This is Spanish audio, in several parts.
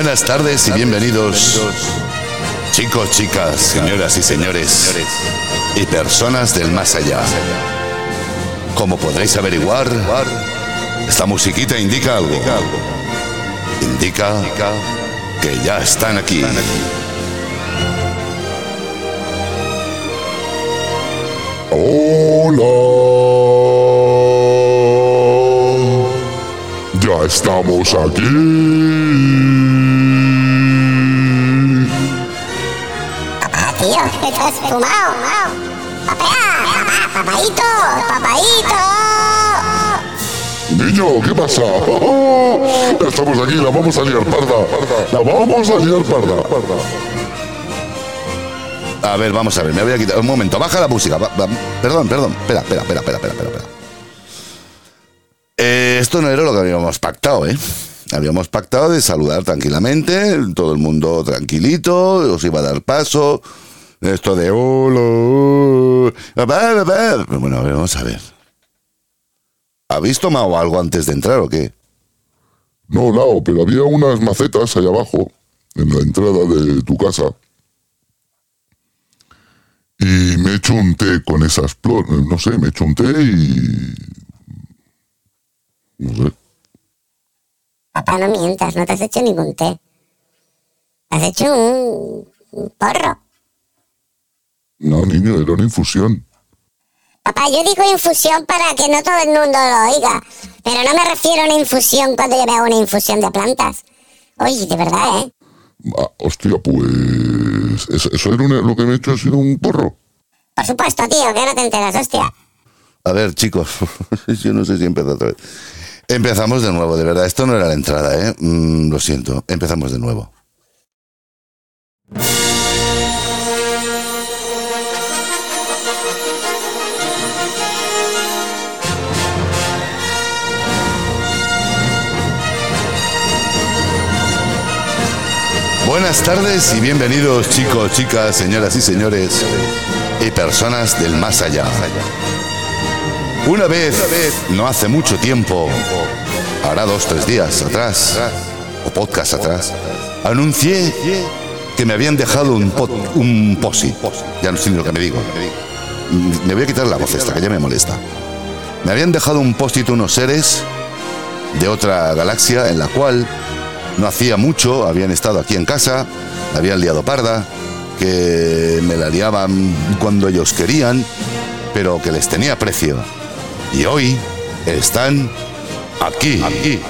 Buenas tardes y bienvenidos, chicos, chicas, señoras y señores, y personas del más allá. Como podréis averiguar, esta musiquita indica algo. Indica que ya están aquí. Hola. Ya estamos aquí. Estás fumado. Papá, papaito, papaito. Niño, ¿qué pasa? Estamos aquí, la vamos a liar parda. La vamos a liar parda. A ver, vamos a ver, me voy a quitar. Un momento, baja la música. va- va- perdón, perdón. Espera, espera, espera, espera, espera. espera. Eh, esto no era lo que habíamos pactado, ¿eh? Habíamos pactado de saludar tranquilamente, todo el mundo tranquilito, os iba a dar paso. Esto de hola, hola, papá, papá. Pero Bueno, a ver, vamos a ver. ¿Habéis tomado algo antes de entrar o qué? No, no, pero había unas macetas ahí abajo, en la entrada de tu casa. Y me he hecho un té con esas flores. No sé, me he hecho un té y. No sé. Papá, no mientas, no te has hecho ningún té. Has hecho un, un porro. No, niño, era una infusión. Papá, yo digo infusión para que no todo el mundo lo oiga. Pero no me refiero a una infusión cuando yo me hago una infusión de plantas. Oye, de verdad, ¿eh? Ah, hostia, pues. Eso, eso era una- lo que me he hecho ha sido un porro. Por supuesto, tío, que no te enteras, hostia. A ver, chicos, yo no sé si empezó otra vez. Empezamos de nuevo, de verdad. Esto no era la entrada, ¿eh? Mm, lo siento. Empezamos de nuevo. Buenas tardes y bienvenidos chicos, chicas, señoras y señores y personas del más allá. Una vez, no hace mucho tiempo, hará dos, tres días atrás, o podcast atrás, anuncié que me habían dejado un, pot, un posi. Ya no sé lo que me digo. Me voy a quitar la voz esta, que ya me molesta. Me habían dejado un post unos seres de otra galaxia en la cual no hacía mucho, habían estado aquí en casa, la habían liado parda, que me la liaban cuando ellos querían, pero que les tenía precio. Y hoy están aquí, aquí,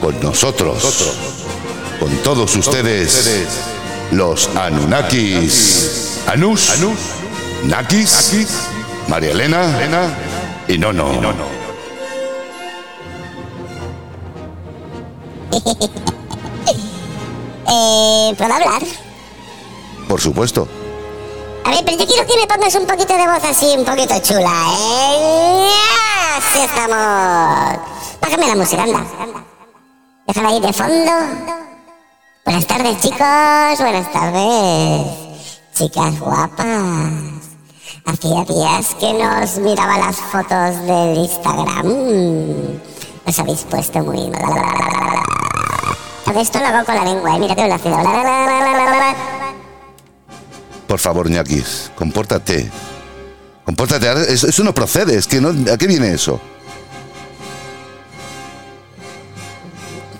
con nosotros, con todos ustedes, los Anunnakis. Anus, Nakis, María Elena y Nono. Eh, ¿puedo hablar? Por supuesto. A ver, pero yo quiero que me pongas un poquito de voz así, un poquito chula, ¿eh? Así estamos. Bájame la música, anda. Déjala ahí de fondo. Buenas tardes, chicos. Buenas tardes. Chicas guapas. Hacía días que nos miraba las fotos del Instagram. Os habéis puesto muy... Todo esto lo hago con la lengua, ¿eh? Mira que lo hace. Por favor, ñaquis, compórtate. Compórtate. Eso, eso no procede. Es que no, ¿A qué viene eso?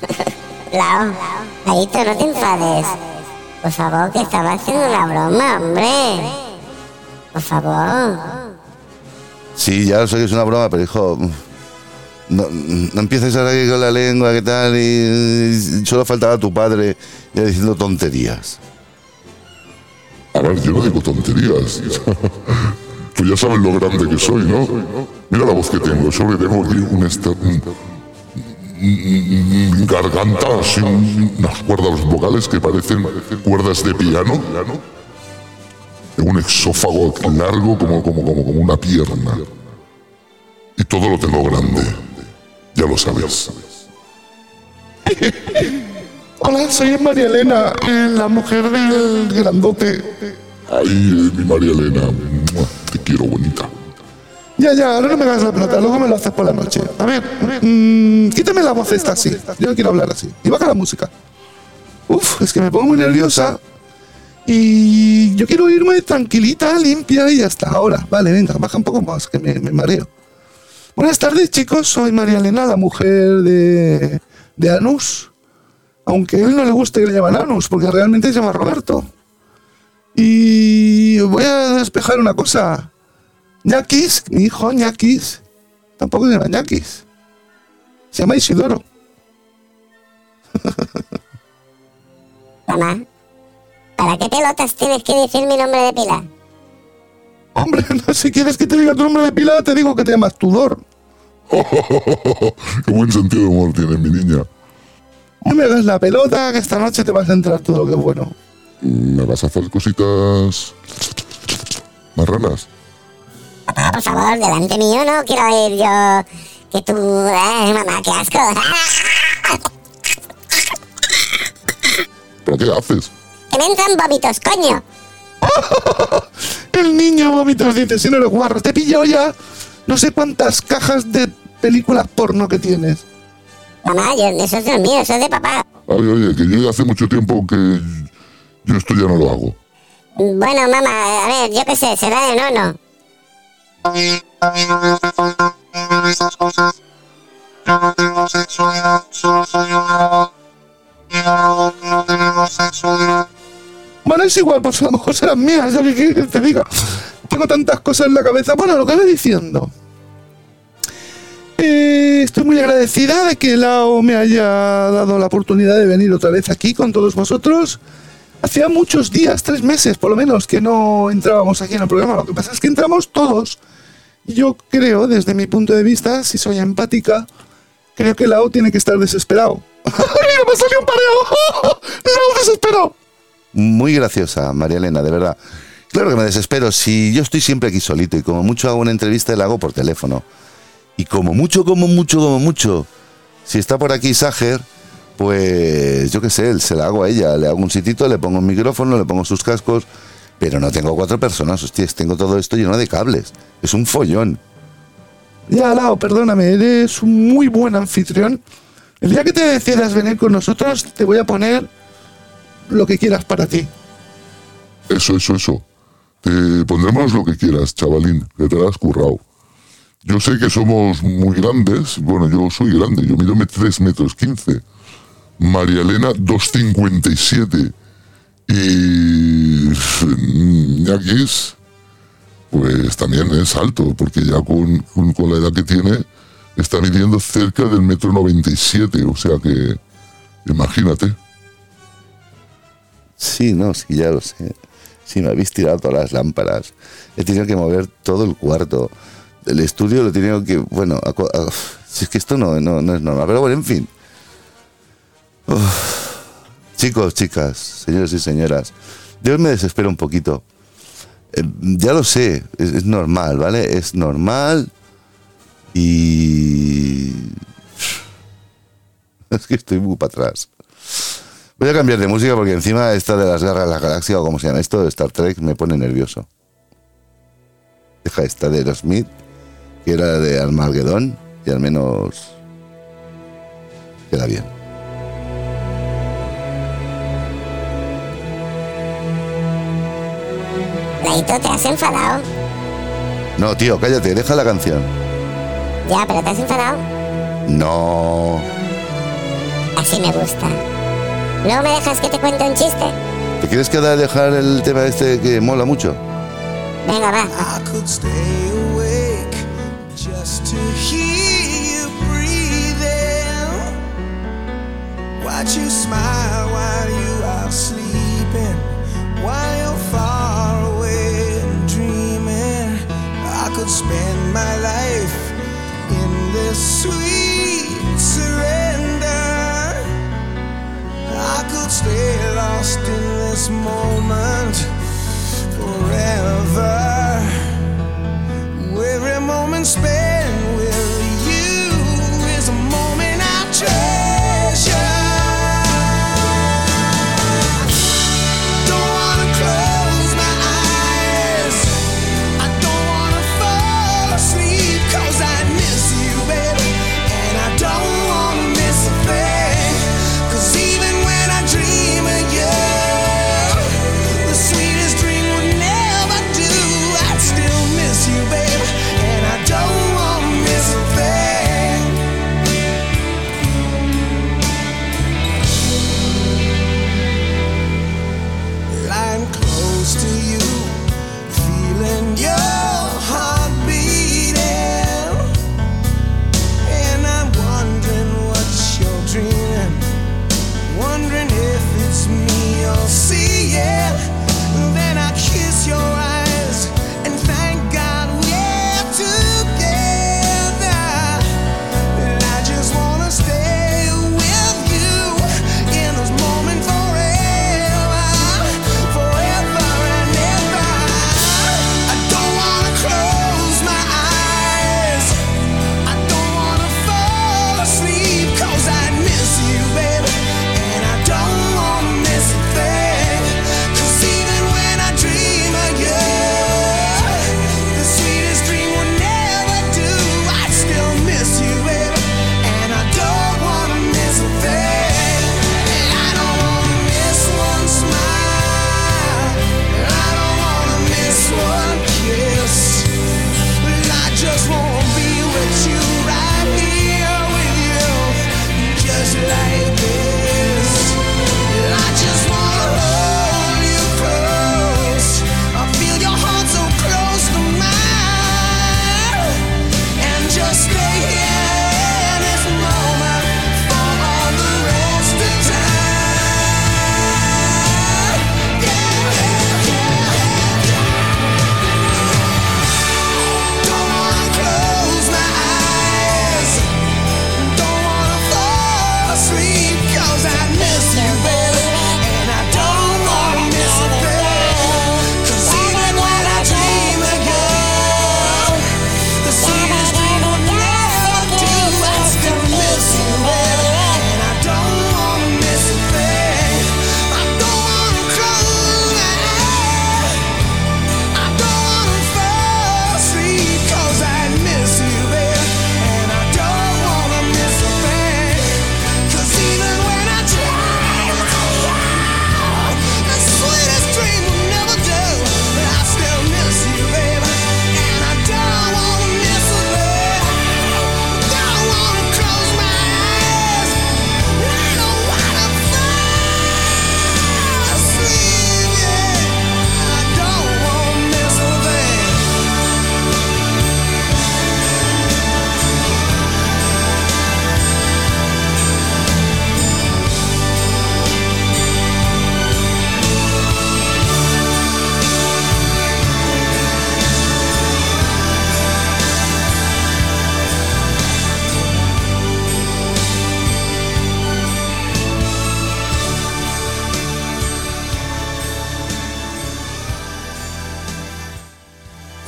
Lao, Laito, no te enfades. Por favor, que estaba haciendo una broma, hombre. Por favor. Sí, ya sé que es una broma, pero hijo. No, no empieces ahora con la lengua, ¿qué tal? Y, solo faltaba tu padre ya diciendo tonterías. A ver, yo no digo tonterías. Tú ya sabes lo grande que soy, ¿no? Mira la voz que tengo. Solo que tengo aquí un garganta, así, un- unas cuerdas vocales que parecen cuerdas de piano. Un exófago largo como, como, como, como una pierna. Y todo lo tengo grande. Ya lo sabes. Hola, soy María Elena, eh, la mujer del grandote. Ay, mi María Elena. Te quiero, bonita. Ya, ya, ahora no me hagas la plata, luego me lo haces por la noche. A ver, mm, quítame la voz esta así. Yo no quiero hablar así. Y baja la música. Uf, es que me pongo muy nerviosa. Y yo quiero irme tranquilita, limpia y hasta ahora. Vale, venga, baja un poco más, que me, me mareo. Buenas tardes, chicos. Soy María Elena, la mujer de, de Anus. Aunque a él no le guste que le llaman Anus, porque realmente se llama Roberto. Y voy a despejar una cosa. Ñaquis, mi hijo Ñaquis, tampoco se llama Ñaquis. Se llama Isidoro. Mamá, ¿para qué pelotas tienes que decir mi nombre de pila? Hombre, no, si quieres que te diga tu nombre de pila, te digo que te llamas Tudor. Qué buen sentido de humor tiene mi niña. No me hagas la pelota, que esta noche te vas a enterar todo lo que es bueno. ¿Me vas a hacer cositas marranas? Papá, por favor, delante mío no quiero ir yo. Que tú. Ay, mamá, qué asco. ¿Pero qué haces? Que me entran vómitos, coño. El niño vómitos dice, si no eres guarro, te pillo ya. No sé cuántas cajas de películas porno que tienes. Mamá, yo, eso es mío, eso es de papá. Oye, oye, que yo ya hace mucho tiempo que yo esto ya no lo hago. Bueno, mamá, a ver, yo qué sé, será de nono. Bueno, es igual, pues a lo mejor serán mías, ya que te diga. Tengo tantas cosas en la cabeza. Bueno, lo que voy diciendo. Eh, estoy muy agradecida de que Lao me haya dado la oportunidad de venir otra vez aquí con todos vosotros. Hacía muchos días, tres meses por lo menos, que no entrábamos aquí en el programa. Lo que pasa es que entramos todos. Yo creo, desde mi punto de vista, si soy empática, creo que Lao tiene que estar desesperado. ¡Mira, me salió un pareo! ¡Lao desesperado! Muy graciosa, María Elena, de verdad. Claro que me desespero. Si yo estoy siempre aquí solito y como mucho hago una entrevista, la hago por teléfono. Y como mucho, como mucho, como mucho, si está por aquí Sager, pues yo qué sé, se la hago a ella. Le hago un sitito, le pongo un micrófono, le pongo sus cascos. Pero no tengo cuatro personas, hostias, tengo todo esto lleno de cables. Es un follón. Ya, Lao, perdóname, eres un muy buen anfitrión. El día que te decidas venir con nosotros, te voy a poner lo que quieras para ti. Eso, eso, eso. Te pondremos lo que quieras, chavalín, que te lo has currado. Yo sé que somos muy grandes. Bueno, yo soy grande, yo mido 3 metros 15. María Elena, 2,57. Y Ñaquis, pues también es alto, porque ya con, con- con la edad que tiene, está midiendo cerca del metro 97. O sea que, imagínate. Sí, no, sí, ya lo sé. Sí, me habéis tirado todas las lámparas. He tenido que mover todo el cuarto. El estudio lo he tenido que. Bueno, si es que esto no, no, no es normal. Pero bueno, en fin. Chicos, chicas, señores y señoras, yo me desespero un poquito. Eh, ya lo sé, es normal, ¿vale? Es normal. Y. Es que estoy muy para atrás. Voy a cambiar de música porque encima esta de las garras de la galaxia o como se llama esto de Star Trek me pone nervioso. Deja esta de Aerosmith, que era de Armageddon y al menos queda bien. Laito, ¿te has enfadado? No, tío, cállate, deja la canción. Ya, pero ¿te has enfadado? No. Así me gusta. ¿Luego me dejas que te cuente un chiste? ¿Te quieres quedar dejar el tema este que mola mucho? Venga, va. I could stay awake just to hear you breathing. Watch you smile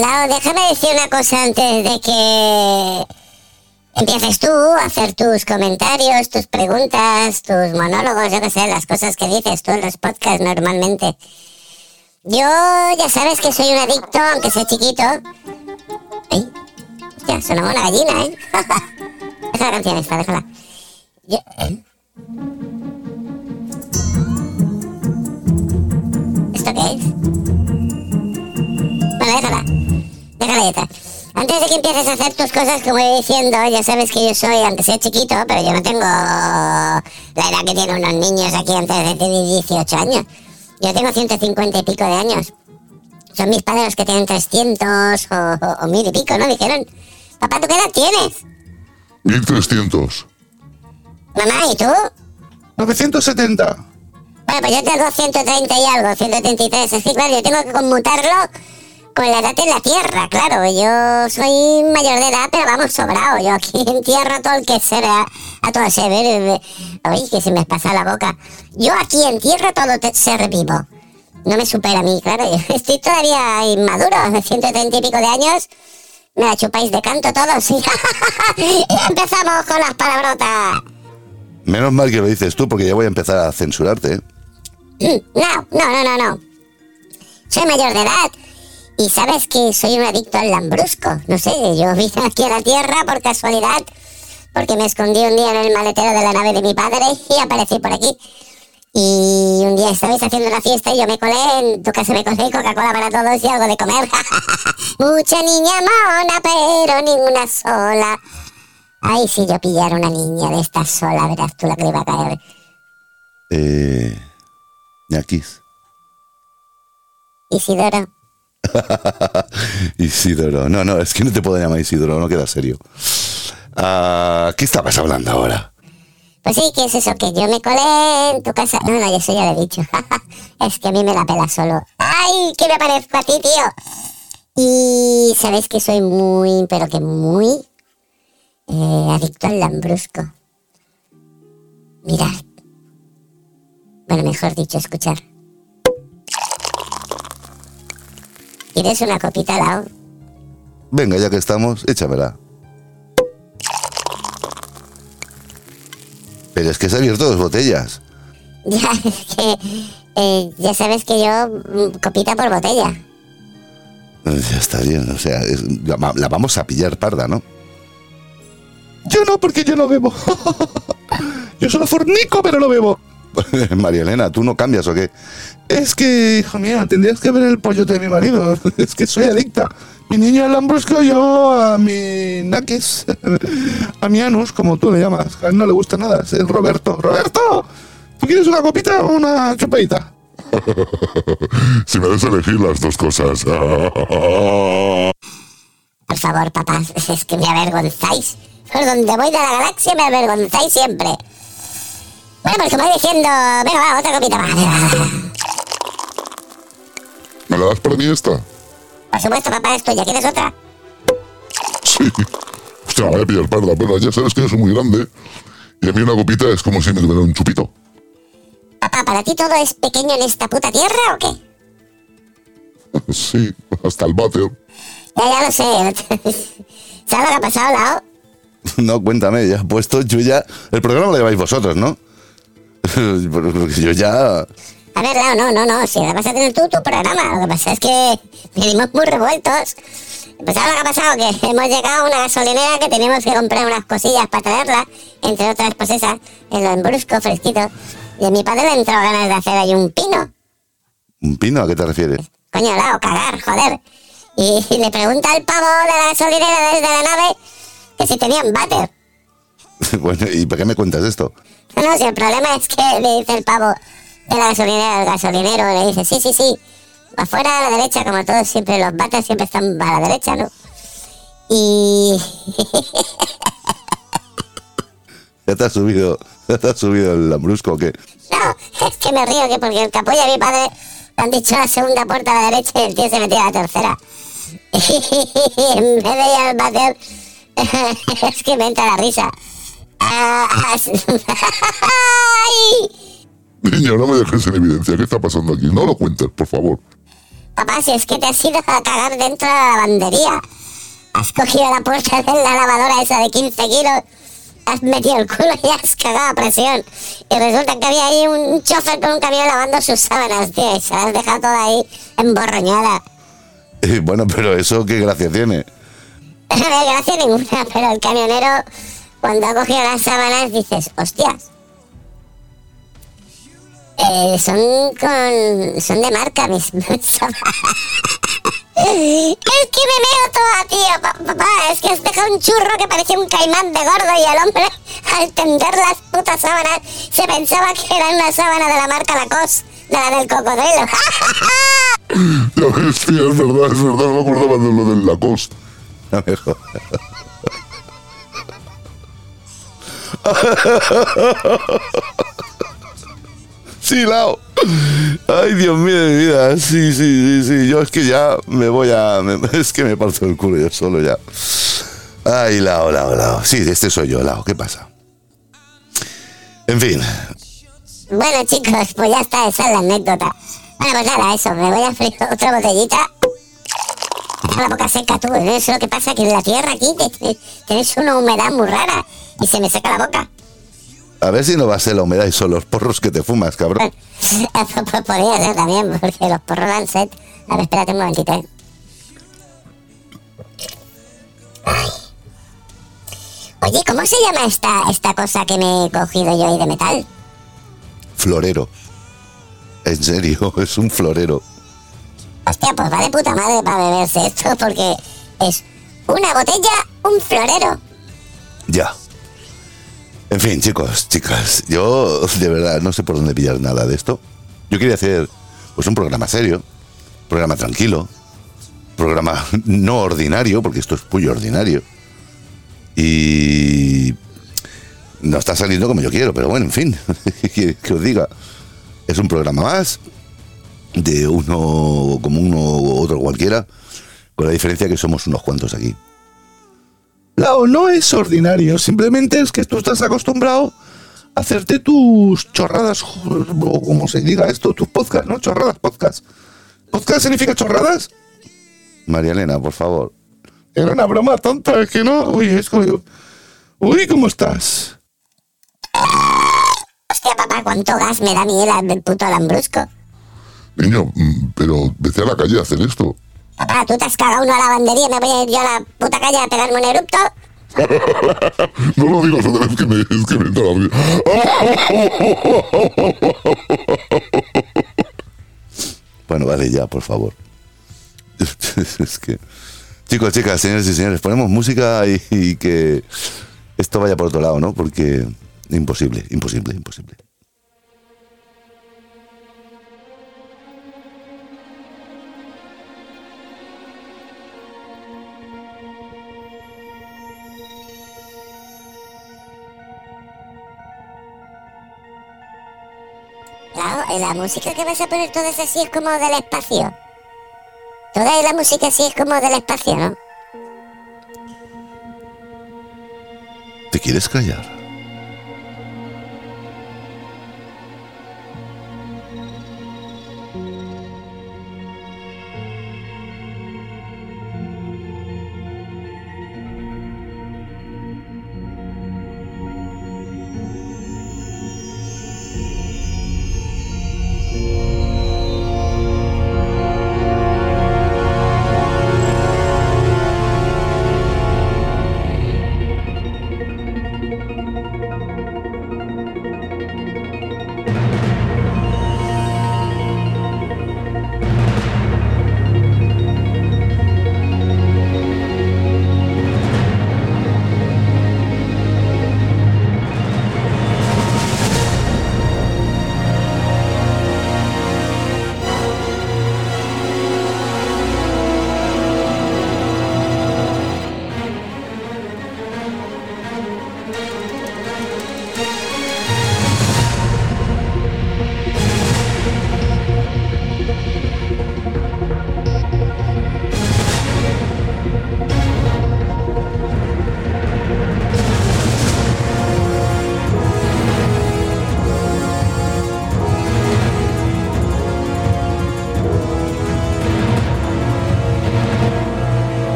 Lau, déjame decir una cosa antes de que empieces tú a hacer tus comentarios, tus preguntas, tus monólogos, yo qué sé, las cosas que dices tú en los podcasts normalmente. Yo ya sabes que soy un adicto, aunque sea chiquito. ¡Ay! Hostia, sonaba una gallina, ¿eh? Deja la canción esta, déjala. ¿eh? ¿Esto qué es? Bueno, déjala. Ya está. Antes de que empieces a hacer tus cosas, como voy diciendo, ya sabes que yo soy, aunque sea chiquito, pero yo no tengo la edad que tienen unos niños aquí antes de tener 18 años. Yo tengo 150 y pico de años. Son mis padres los que tienen 300 o, o, o mil y pico, ¿no? Dijeron, papá, ¿tú qué edad tienes? 1300. Mamá, ¿y tú? 970. Bueno, pues yo tengo 130 y algo, 133. Es que, claro, yo tengo que conmutarlo con la edad en la tierra, claro. Yo soy mayor de edad, pero vamos, sobrado. Yo aquí entierro a todo el que se vea, a todo ese ver. Uy, que se me pasa la boca. Yo aquí entierro todo te- ser vivo. No me supera a mí, claro. Yo estoy todavía inmaduro, de 130 y pico de años. Me la chupáis de canto todos. y empezamos con las palabrotas. Menos mal que lo dices tú, porque ya voy a empezar a censurarte. ¿eh? No, no, no, no, no. Soy mayor de edad. Y sabes que soy un adicto al lambrusco. No sé, yo vine aquí a la Tierra por casualidad. Porque me escondí un día en el maletero de la nave de mi padre y aparecí por aquí. Y un día estabais haciendo una fiesta y yo me colé, en tu casa me colé Coca-Cola para todos y algo de comer. Mucha niña mona, pero ninguna sola. Ay, si yo pillara una niña de esta sola, verás tú la que le iba a caer. Eh. Ñaquis. Isidoro. Isidoro. No, no, es que no te puedo llamar Isidoro, no queda serio. Ah, ¿Qué estabas hablando ahora? Pues sí, ¿qué es eso? Que yo me colé en tu casa. No, no, eso ya lo he dicho. es que a mí me la pela solo. ¡Ay! Que me parezco a ti, tío. Y sabes que soy muy, pero que muy eh, adicto al lambrusco. Mirad. Bueno, mejor dicho, escuchar. ¿Quieres una copita, Lau? Venga, ya que estamos, échamela. Pero es que se han abierto dos botellas. Ya, es que eh, ya sabes que yo mm, copita por botella. Eh, Ya está bien, o sea, es- la, la vamos a pillar parda, ¿no? Yo no, porque yo no bebo. yo solo fornico, pero no bebo. María Elena, ¿tú no cambias o qué? Es que, hijo mío, tendrías que ver el pollote de mi marido. Es que soy adicta. Mi niño al lambrusco, yo a mi naquis, a mi anus, como tú le llamas. A él no le gusta nada, es el Roberto. ¡Roberto! ¿Tú quieres una copita o una chupadita? Si me des a elegir las dos cosas. Por favor, papás, es que me avergonzáis. Por donde voy de la galaxia me avergonzáis siempre. Bueno, pues como voy diciendo, venga, va, otra copita más. va, va. ¿Me la das para mí esta? Por supuesto, papá, es tuya. ¿Quieres otra? Sí. Hostia, me voy a pillar parda. Bueno, ya sabes que yo soy muy grande. Y a mí una copita es como si me tuviera un chupito. Papá, ¿para ti todo es pequeño en esta puta tierra o qué? Sí, hasta el váter. Ya, ya lo sé. ¿Sabes lo que ha pasado, Lao? No, cuéntame, ya puesto, yo ya... El programa lo lleváis vosotros, ¿no? Porque yo ya... A ver, Lao, no, no, no. Si ahora vas a tener tú tu programa. Lo que pasa es que venimos muy revueltos. Pues ¿sabes lo que ha pasado? Que hemos llegado a una gasolinera que tenemos que comprar unas cosillas para traerla. Entre otras, pues esas, el lambrusco fresquito. Y a mi padre le entró ganas de hacer ahí un pino. ¿Un pino? ¿A qué te refieres? Coño, Lao, cagar, joder. Y, y le pregunta al pavo de la gasolinera desde la nave que si tenían váter. bueno, ¿y por qué me cuentas esto? No, si el problema es que le dice el pavo de la gasolinera al gasolinero, le dice, sí, sí, sí, afuera a la derecha, como todos siempre, los bates siempre están a la derecha, ¿no? Y ¿Ya te has subido, ya te has subido el lambrusco o qué? no, es que me río, que porque el capullo de mi padre le han dicho la segunda puerta a la derecha y el tío se metía a la tercera. Y en vez de ir al váter, es que me entra la risa. Niño, no me dejes en evidencia. ¿Qué está pasando aquí? No lo cuentes, por favor. papá, si es que te has ido a cagar dentro de la lavandería. Has cogido la puerta de la lavadora esa de 15 kilos, has metido el culo y has cagado a presión. Y resulta que había ahí un chofer con un camión lavando sus sábanas, tío, y se las has dejado toda ahí emborroñada. Eh, bueno, pero eso qué gracia tiene. No gracia ninguna, pero el camionero, cuando ha cogido las sábanas, dices, hostias. Eh, son con. son de marca mis, sábanas. Es que me meo toda, tío. Pa- Papá, es que has dejado un churro que parecía un caimán de gordo y el hombre, al tender las putas sábanas, se pensaba que era una sábana de la marca Lacoste, de la del cocodrilo. Ya ves, sí, es verdad, es verdad, no me acordaba de lo del Lacoste. No me jodas. Sí, Lao. Ay, Dios mío de mi vida. Sí, sí, sí, sí. Yo es que ya me voy a. es que me parto el culo yo solo ya. Ay, Lao, Lao, Lao. Sí, este soy yo, Lao. ¿Qué pasa? En fin. Bueno, chicos, pues ya está, esa es la anécdota. Bueno, pues nada, eso, me voy a abrir otra botellita. Tengo la boca seca, tú, ¿eh? eso es lo que pasa, que en la tierra aquí te- te- tienes una humedad muy rara y se me seca la boca. A ver si no va a ser la humedad y son los porros que te fumas, cabrón. Podría ser también, porque los porros dan sed. A ver, espérate un momentito. ¿eh? Ay. Oye, ¿cómo se llama esta, esta cosa que me he cogido yo ahí de metal? Florero. En serio, es un florero. Hostia, pues va de puta madre para beberse esto, porque es una botella, un florero. Ya. En fin, chicos, chicas, yo de verdad no sé por dónde pillar nada de esto. Yo quería hacer pues un programa serio, programa tranquilo, programa no ordinario, porque esto es muy ordinario. Y no está saliendo como yo quiero, pero bueno, en fin, que, que os diga, es un programa más de uno como uno u otro cualquiera, con la diferencia que somos unos cuantos aquí. Lao, no es ordinario, simplemente es que tú estás acostumbrado a hacerte tus chorradas, o como se diga esto, tus podcasts, ¿no? Chorradas, podcast. ¿Podcast significa chorradas? María Elena, por favor. Era una broma tonta, es que no. Uy, es como. Uy, ¿cómo estás? Hostia, papá, cuánto gas me da mí el, puto lambrusco. Niño, mm, pero vete a la calle a hacer esto. Papá, tú te has cagado uno a la lavandería y me voy a ir yo a la puta calle a pegarme un erupto. No lo digas otra vez que me, es que me entra la risa. Bueno, vale, ya, por favor. es que. Chicos, chicas, señores y señores, ponemos música y, y que esto vaya por otro lado, ¿no? Porque imposible, imposible, imposible. La música que vas a poner toda esa así es como del espacio. Toda la música así es como del espacio, ¿no? ¿Te quieres callar?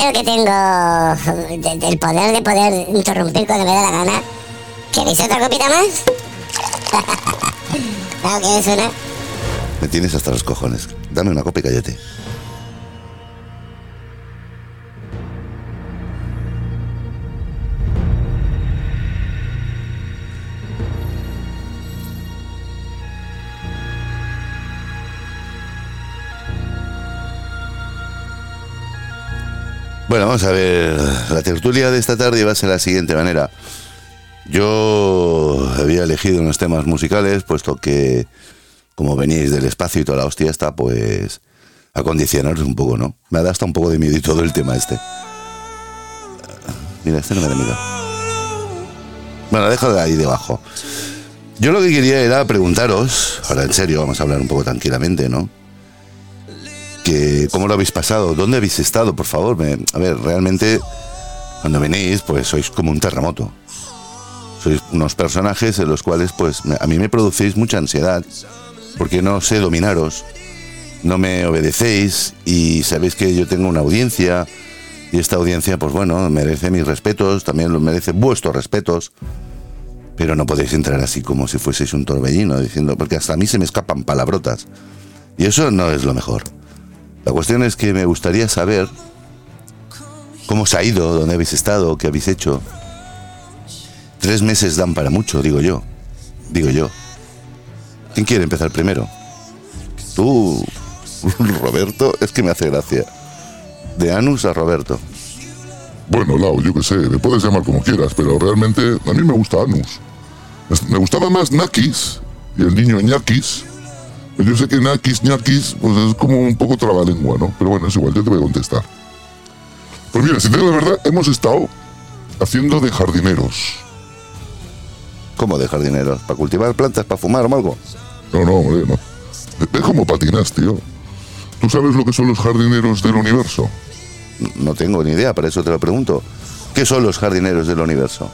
Creo que tengo del poder de poder interrumpir cuando me da la gana. ¿Queréis otra copita más? claro que una. Me tienes hasta los cojones. Dame una copa y cállate. Vamos a ver. La tertulia de esta tarde va a ser la siguiente manera. Yo había elegido unos temas musicales, puesto que, como venís del espacio y toda la hostia está, pues acondicionaros un poco, ¿no? Me da hasta un poco de miedo y todo el tema este. Mira, este no me da miedo. Bueno, déjalo ahí debajo. Yo lo que quería era preguntaros, ahora en serio, vamos a hablar un poco tranquilamente, ¿no? Que, ¿Cómo lo habéis pasado? ¿Dónde habéis estado, por favor? A ver, realmente, cuando venís, pues sois como un terremoto. Sois unos personajes en los cuales, pues, a mí me producéis mucha ansiedad, porque no sé dominaros, no me obedecéis y sabéis que yo tengo una audiencia y esta audiencia, pues bueno, merece mis respetos, también lo merece vuestros respetos, pero no podéis entrar así como si fueseis un torbellino diciendo, porque hasta a mí se me escapan palabrotas y eso no es lo mejor. La cuestión es que me gustaría saber cómo os ha ido, dónde habéis estado, qué habéis hecho. Tres meses dan para mucho, digo yo. Digo yo. ¿Quién quiere empezar primero? Tú, Roberto, es que me hace gracia. De Anus a Roberto. Bueno, Lau, yo qué sé, me puedes llamar como quieras, pero realmente a mí me gusta Anus. Me gustaba más Nakis y el niño Ñakis. Pero yo sé que Nakis, Ñakis, pues es como un poco trabalengua, ¿no? Pero bueno, es igual, yo te voy a contestar. Pues mira, si te digo la verdad, hemos estado haciendo de jardineros. ¿Cómo de jardineros? ¿Para cultivar plantas, para fumar o algo? No, no, hombre, no. Ves cómo patinas, tío. ¿Tú sabes lo que son los jardineros del universo? No tengo ni idea, para eso te lo pregunto. ¿Qué son los jardineros del universo?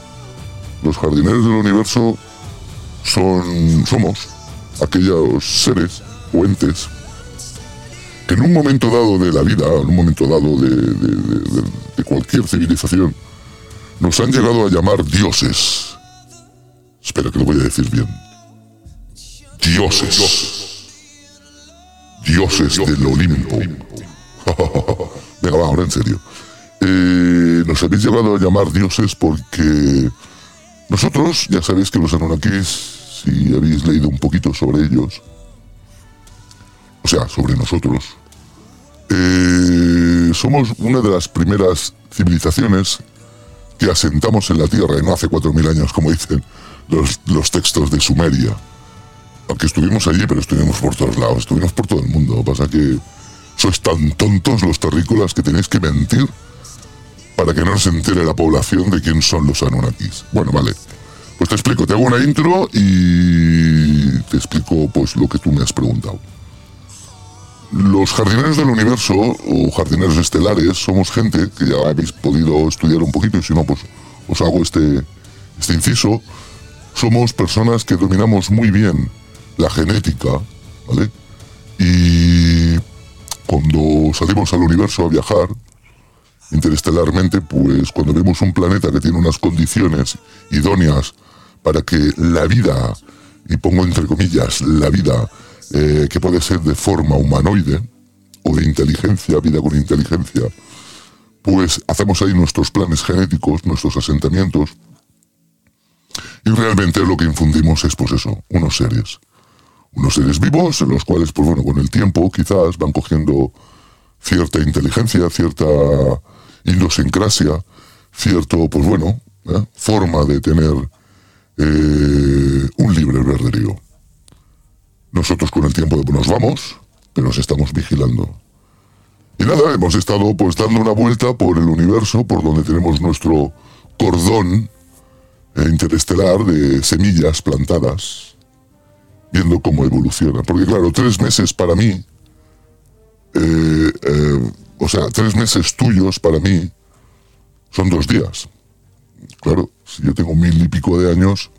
Los jardineros del universo son, somos aquellos seres o entes que en un momento dado de la vida, en un momento dado de, cualquier civilización, nos han llegado a llamar dioses. Espera que lo voy a decir bien. Dioses. Dioses del Olimpo. Venga, va, ahora en serio. Eh, nos habéis llegado a llamar dioses porque nosotros, ya sabéis que los Anunnakis, si habéis leído un poquito sobre ellos, o sea, sobre nosotros, eh, somos una de las primeras civilizaciones que asentamos en la Tierra, y no hace 4.000 años, como dicen los, los textos de Sumeria. Aunque estuvimos allí, pero estuvimos por todos lados, estuvimos por todo el mundo. Pasa que sois tan tontos los terrícolas que tenéis que mentir para que no se entere la población de quién son los Anunnakis. Bueno, vale. Pues te explico, te hago una intro y te explico pues lo que tú me has preguntado. Los jardineros del universo o jardineros estelares somos gente que ya habéis podido estudiar un poquito y si no pues os hago este, este inciso. Somos personas que dominamos muy bien la genética, ¿vale? Y cuando salimos al universo a viajar, interestelarmente, pues cuando vemos un planeta que tiene unas condiciones idóneas para que la vida, y pongo entre comillas, la vida, eh, que puede ser de forma humanoide o de inteligencia, vida con inteligencia, pues hacemos ahí nuestros planes genéticos, nuestros asentamientos, y realmente lo que infundimos es pues eso, unos seres. Unos seres vivos en los cuales, pues bueno, con el tiempo quizás van cogiendo cierta inteligencia, cierta idiosincrasia, cierto, pues bueno, ¿eh? forma de tener eh, un libre albedrío. Nosotros con el tiempo nos vamos, pero nos estamos vigilando. Y nada, hemos estado pues dando una vuelta por el universo, por donde tenemos nuestro cordón eh, interestelar de semillas plantadas, viendo cómo evoluciona. Porque claro, tres meses para mí, eh, o sea, tres meses tuyos para mí son dos días. Claro, si yo tengo mil y pico de años,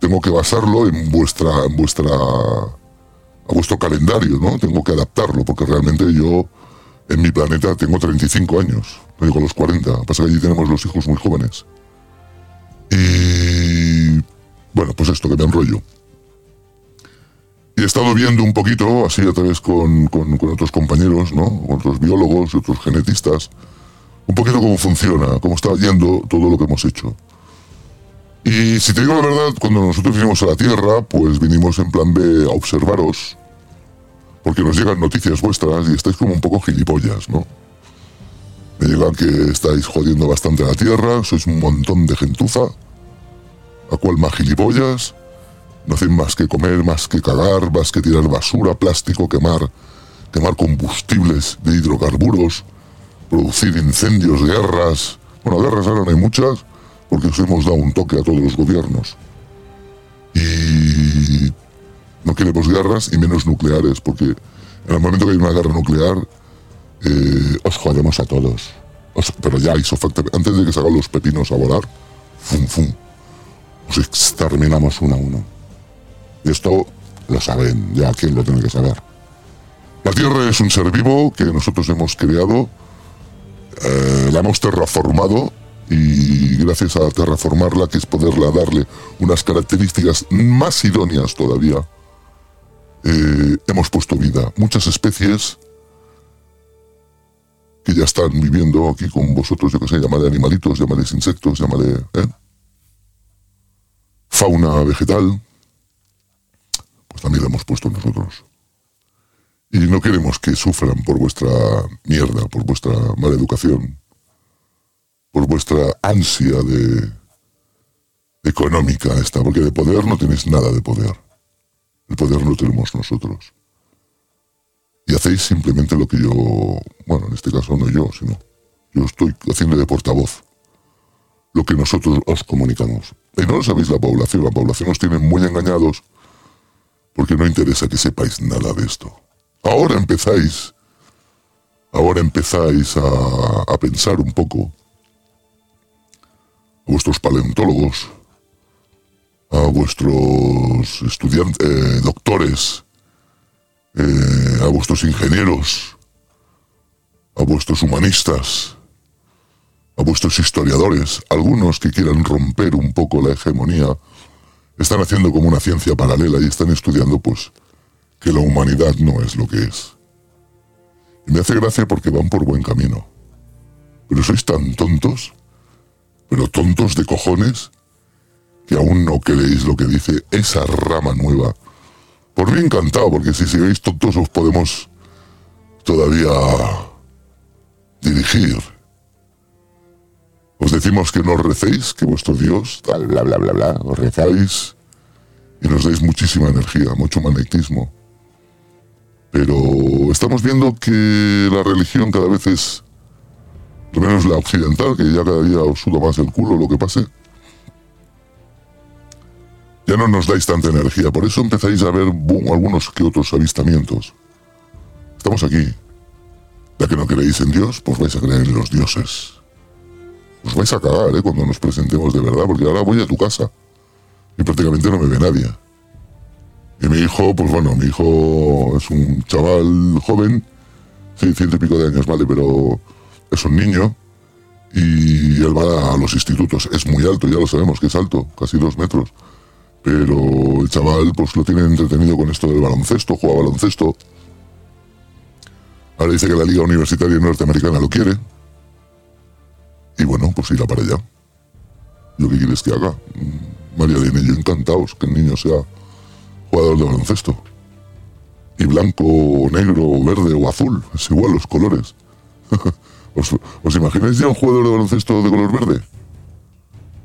tengo que basarlo en vuestra, en vuestra, a vuestro calendario, ¿no? Tengo que adaptarlo, porque realmente yo En mi planeta tengo 35 años, no digo los 40, pasa que allí tenemos los hijos muy jóvenes. Y bueno, pues esto que me enrollo. Y he estado viendo un poquito, así a través con, con- con otros compañeros, ¿no? Con otros biólogos y otros genetistas, un poquito cómo funciona, cómo está yendo todo lo que hemos hecho. Y si te digo la verdad, cuando nosotros vinimos a la Tierra, pues vinimos en plan B a observaros, porque nos llegan noticias vuestras y estáis como un poco gilipollas, ¿no? Me llegan que estáis jodiendo bastante la Tierra, sois un montón de gentuza, a cual más gilipollas, no hacéis más que comer, más que cagar, más que tirar basura, plástico, quemar, quemar combustibles de hidrocarburos, producir incendios, guerras. Bueno, guerras ahora no hay muchas, porque os hemos dado un toque a todos los gobiernos. Y no queremos guerras y menos nucleares, porque en el momento que hay una guerra nuclear, eh, os jodemos a todos. Os- pero ya, antes de que salgan los pepinos a volar, fum, fum, os exterminamos uno a uno. Y esto lo saben, ya quién lo tiene que saber. La Tierra es un ser vivo que nosotros hemos creado, eh, la hemos terraformado y gracias a terraformarla, que es poderla darle unas características más idóneas todavía, eh, hemos puesto vida. Muchas especies que ya están viviendo aquí con vosotros, yo que sé, llamaré animalitos, llamaré insectos, llamaré ¿eh? fauna vegetal, pues también la hemos puesto nosotros. Y no queremos que sufran por vuestra mierda, por vuestra mala educación, por vuestra ansia de económica esta, porque de poder no tenéis nada de poder. El poder lo tenemos nosotros. Y hacéis simplemente lo que yo, bueno, en este caso no yo, sino yo estoy haciendo de portavoz. Lo que nosotros os comunicamos. Y no lo sabéis la población, la población os tiene muy engañados porque no interesa que sepáis nada de esto. Ahora empezáis, ahora empezáis a, a pensar un poco. A vuestros paleontólogos, a vuestros estudiantes, eh, doctores, eh, a vuestros ingenieros, a vuestros humanistas, a vuestros historiadores, algunos que quieran romper un poco la hegemonía, están haciendo como una ciencia paralela y están estudiando, pues, que la humanidad no es lo que es. Y me hace gracia porque van por buen camino. Pero sois tan tontos, pero tontos de cojones, que aún no creéis lo que dice esa rama nueva. Por mí encantado, porque si sigáis tontos os podemos todavía dirigir. Os decimos que no recéis, que vuestro Dios, tal, bla, bla, bla, bla, os rezáis y nos dais muchísima energía, mucho magnetismo. Pero estamos viendo que la religión cada vez es, al menos la occidental, que ya cada día os suda más el culo lo que pase, ya no nos dais tanta energía. Por eso empezáis a ver boom, algunos que otros avistamientos. Estamos aquí. Ya que no creéis en Dios, pues vais a creer en los dioses. Os vais a cagar, ¿eh? Cuando nos presentemos de verdad, porque ahora voy a tu casa y prácticamente no me ve nadie. Y mi hijo, pues bueno, mi hijo es un chaval joven, sí, ciento y pico de años, vale, pero es un niño y él va a los institutos. Es muy alto, ya lo sabemos que es alto, casi dos metros. Pero el chaval, pues lo tiene entretenido con esto del baloncesto, juega baloncesto. Ahora dice que la Liga Universitaria Norteamericana lo quiere. Y bueno, pues irá para allá. ¿Yo qué quieres que haga? Mm, María y yo encantados que el niño sea jugador de baloncesto. Y blanco, o negro, o verde o azul. Es igual los colores. ¿Os, ¿Os imagináis ya un jugador de baloncesto de color verde?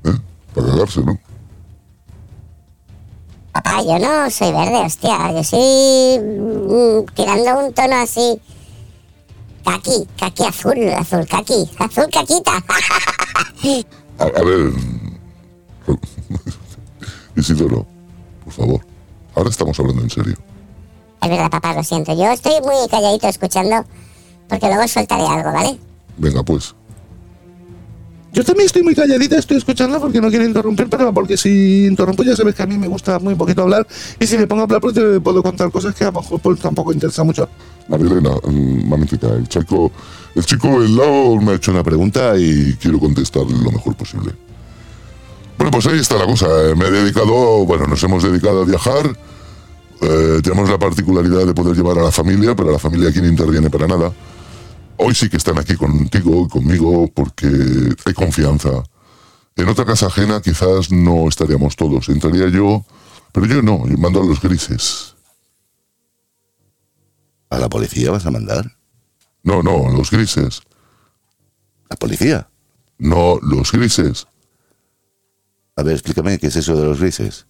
¿Eh? Para cagarse, ¿no? Papá, yo no soy verde, hostia. Yo soy mm, tirando un tono así. Caqui, caqui azul, azul caqui, azul caquita. A, a ver. Isidoro, por favor. Ahora estamos hablando en serio. Es verdad, papá, lo siento. Yo estoy muy calladito escuchando porque luego soltaré algo, ¿vale? Venga, pues. Yo también estoy muy calladita, estoy escuchando porque no quiero interrumpir, pero porque si interrumpo ya sabes que a mí me gusta muy poquito hablar y si me pongo a hablar pues te puedo contar cosas que a lo mejor pues, tampoco interesa mucho. Marilena, mm, mamentita, el chico, el chico del lado me ha hecho una pregunta y quiero contestarle lo mejor posible. Bueno, pues ahí está la cosa. eh, Me he dedicado, bueno, nos hemos dedicado a viajar. Eh, tenemos la particularidad de poder llevar a la familia, pero la familia aquí no interviene para nada. Hoy sí que están aquí contigo y conmigo porque hay confianza. En otra casa ajena quizás no estaríamos todos. Entraría yo, pero yo no, yo mando a los grises. ¿A la policía vas a mandar? No, no, los grises. ¿La policía? No, los grises. A ver, explícame qué es eso de los grises.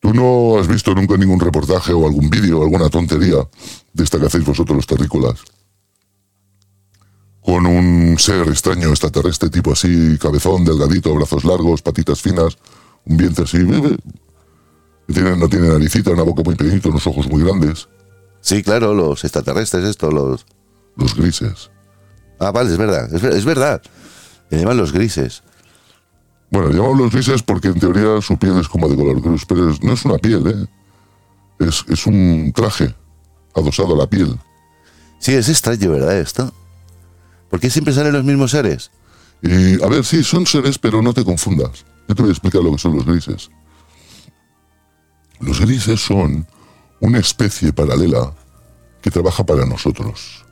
¿Tú no has visto nunca ningún reportaje o algún vídeo, alguna tontería de esta que hacéis vosotros los terrícolas? Con un ser extraño extraterrestre tipo así, cabezón, delgadito, brazos largos, patitas finas, un vientre así, tiene, no tiene naricita, una boca muy pequeñita, unos ojos muy grandes. Sí, claro, los extraterrestres, esto, los... Los grises. Ah, vale, es verdad, es, ver- es verdad. Me llaman los grises. Bueno, llamamos los grises porque en teoría su piel es como de color gris, pero no es una piel, ¿eh? Es, es un traje adosado a la piel. Sí, es extraño, ¿verdad, esto? ¿Por qué siempre salen los mismos seres? Y a ver, sí, son seres, pero no te confundas. Yo te voy a explicar lo que son los grises. Los grises son una especie paralela que trabaja para nosotros.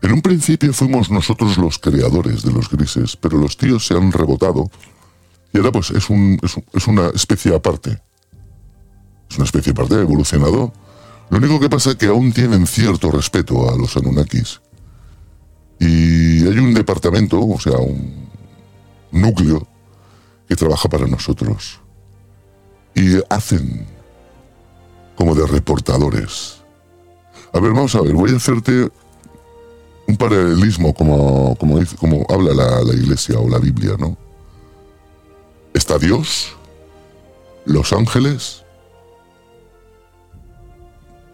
En un principio fuimos nosotros los creadores de los grises, pero los tíos se han rebotado y ahora pues es, un, es, es una especie aparte. Es una especie aparte, ha evolucionado. Lo único que pasa es que aún tienen cierto respeto a los Anunnakis. Y hay un departamento, o sea, un núcleo que trabaja para nosotros. Y hacen como de reportadores. A ver, vamos a ver, voy a hacerte un paralelismo como, como, como habla la, la iglesia o la Biblia, ¿no? Está Dios, los ángeles,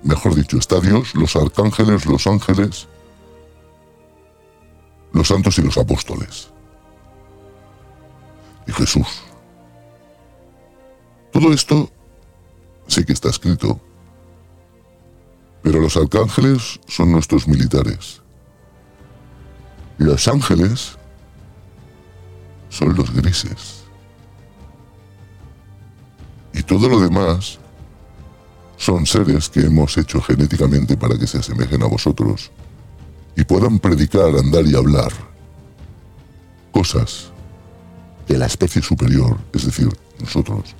mejor dicho, está Dios, los arcángeles, los ángeles, los santos y los apóstoles. Y Jesús. Todo esto sí que está escrito. Pero los arcángeles son nuestros militares. Los ángeles son los grises. Y todo lo demás son seres que hemos hecho genéticamente para que se asemejen a vosotros y puedan predicar, andar y hablar cosas que la especie superior, es decir, nosotros,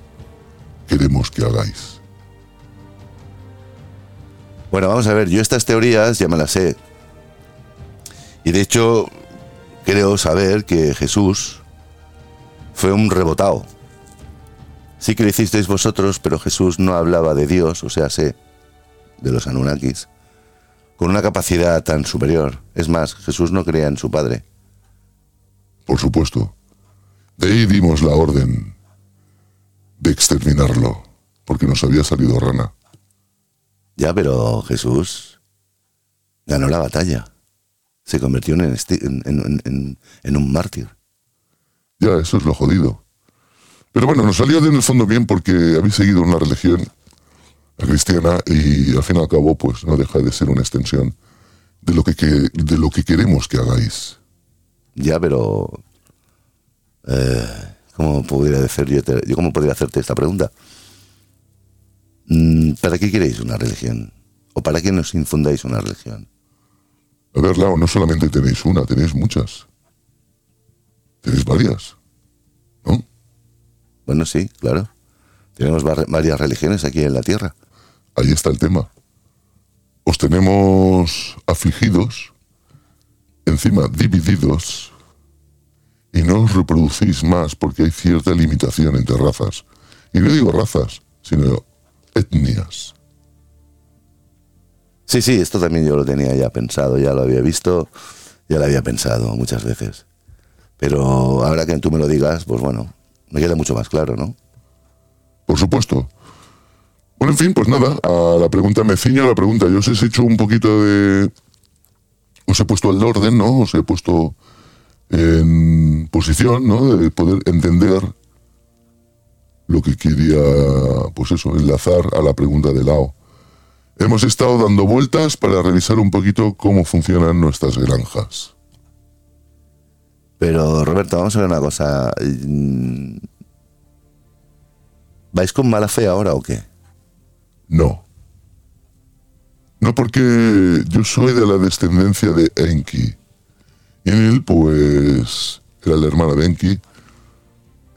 queremos que hagáis. Bueno, vamos a ver, yo estas teorías ya me las sé. Y de hecho, creo saber que Jesús fue un rebotado. Sí que lo hicisteis vosotros, pero Jesús no hablaba de Dios, o sea, sé, de los Anunnakis, con una capacidad tan superior. Es más, Jesús no creía en su padre. Por supuesto. De ahí dimos la orden de exterminarlo, porque nos había salido rana. Ya, pero Jesús ganó la batalla. Se convirtió en, en un mártir. Ya, eso es lo jodido. Pero bueno, nos salió de en el fondo bien porque habéis seguido una religión la cristiana y al fin y al cabo pues no deja de ser una extensión de lo que, que- de lo que queremos que hagáis. Ya, pero... eh, ¿Cómo podría decir yo, te- yo cómo podría hacerte esta pregunta? Mm, ¿Para qué queréis una religión? ¿O para qué nos infundáis una religión? A ver, Lau, no solamente tenéis una, tenéis muchas. Tenéis varias. ¿No? Bueno, sí, claro. Tenemos var- varias religiones aquí en la Tierra. Ahí está el tema. Os tenemos afligidos, encima divididos, y no os reproducís más porque hay cierta limitación entre razas. Y no digo razas, sino etnias. Sí, sí, esto también yo lo tenía ya pensado, ya lo había visto, ya lo había pensado muchas veces. Pero ahora que tú me lo digas, pues bueno, me queda mucho más claro, ¿no? Por supuesto. Bueno, en fin, pues nada, a la pregunta me ciño a la pregunta. Yo os he hecho un poquito de... Os he puesto el orden, ¿no? Os he puesto en posición, ¿no? De poder entender lo que quería, pues eso, enlazar a la pregunta de Lao. Hemos estado dando vueltas para revisar un poquito cómo funcionan nuestras granjas. Pero, Roberto, vamos a ver una cosa. ¿Vais con mala fe ahora o qué? No. No porque yo soy de la descendencia de Enki. Y él, pues, era la hermana de Enki.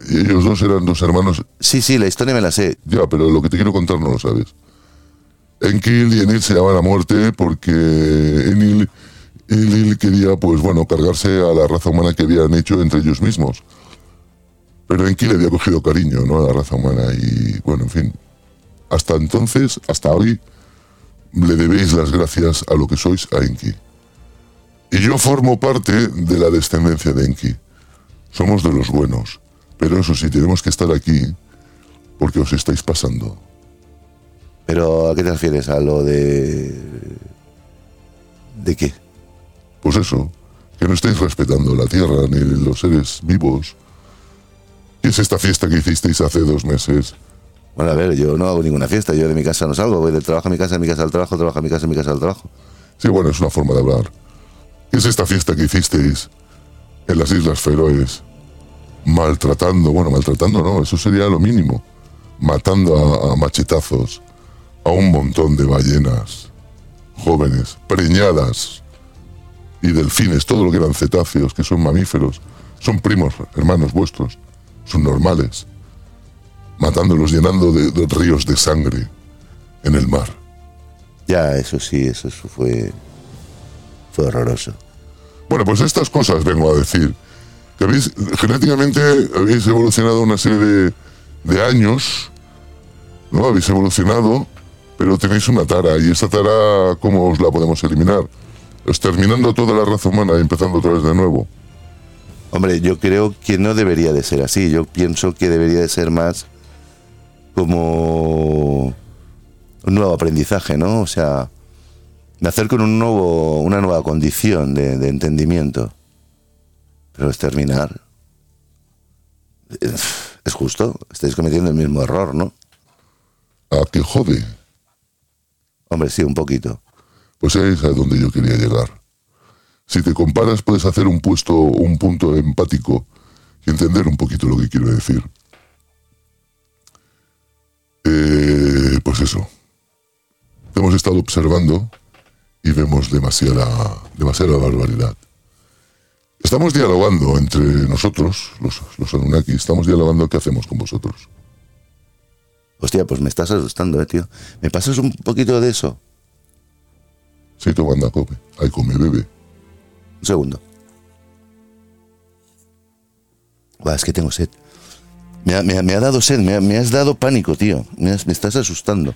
Y ellos dos eran dos hermanos. Sí, sí, la historia me la sé. Ya, pero lo que te quiero contar no lo sabes. Enki y Enil se llaman a muerte porque Enil, Enlil quería, pues bueno, cargarse a la raza humana que habían hecho entre ellos mismos. Pero Enki le había cogido cariño, ¿no? A la raza humana. Y bueno, en fin. Hasta entonces, hasta hoy, le debéis las gracias a lo que sois a Enki. Y yo formo parte de la descendencia de Enki. Somos de los buenos. Pero eso sí, tenemos que estar aquí porque os estáis pasando. Pero, ¿a qué te refieres? ¿A lo de. ¿De qué? Pues eso, que no estáis respetando la tierra ni los seres vivos. ¿Qué es esta fiesta que hicisteis hace dos meses? Bueno, a ver, yo no hago ninguna fiesta. Yo de mi casa no salgo. Voy del trabajo a mi casa, de mi casa al trabajo, trabajo a mi casa, de mi casa al trabajo. Sí, bueno, es una forma de hablar. ¿Qué es esta fiesta que hicisteis en las Islas Feroes? Maltratando, bueno, maltratando no, eso sería lo mínimo. Matando a, a machetazos a un montón de ballenas jóvenes, preñadas, y delfines, todo lo que eran cetáceos, que son mamíferos, son primos, hermanos vuestros, son normales, matándolos, llenando de, de ríos de sangre en el mar. Ya, eso sí, eso, fue. Fue horroroso. Bueno, pues estas cosas vengo a decir. Que habéis, genéticamente habéis evolucionado una serie de, de años, ¿no? Habéis evolucionado, pero tenéis una tara, y esa tara, ¿cómo os la podemos eliminar? Exterminando toda la raza humana y empezando otra vez de nuevo. Hombre, yo creo que no debería de ser así. Yo pienso que debería de ser más como un nuevo aprendizaje, ¿no? O sea, nacer con un nuevo, una nueva condición de, de entendimiento. Pero exterminar es, es justo. Estáis cometiendo el mismo error, ¿no? ¿A qué jode? Hombre, sí, un poquito. Pues es a donde yo quería llegar. Si te comparas, puedes hacer un puesto, un punto empático y entender un poquito lo que quiero decir. Eh, pues eso. Hemos estado observando y vemos demasiada, demasiada barbaridad. Estamos dialogando entre nosotros, los, los Anunnaki, estamos dialogando qué hacemos con vosotros. Hostia, pues me estás asustando, eh, tío. ¿Me pasas un poquito de eso? Sí, toma, anda, come. Ay, come, bebe. Un segundo. Buah, es que tengo sed. Me ha, me ha- me ha dado sed, me, ha- me has dado pánico, tío. Me, has- me estás asustando.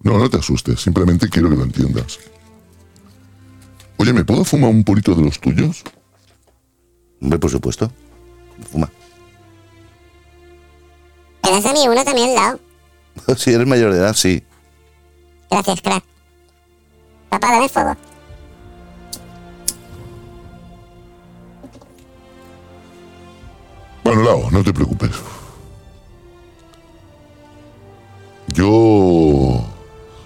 No, no te asustes, simplemente quiero que lo entiendas. Oye, ¿me puedo fumar un purito de los tuyos? Hombre, por supuesto. Fuma. ¿Me das a mí uno también, Lao? Si eres mayor de edad, sí. Gracias, crack. Papá, dame fuego. Bueno, Lao, no te preocupes. Yo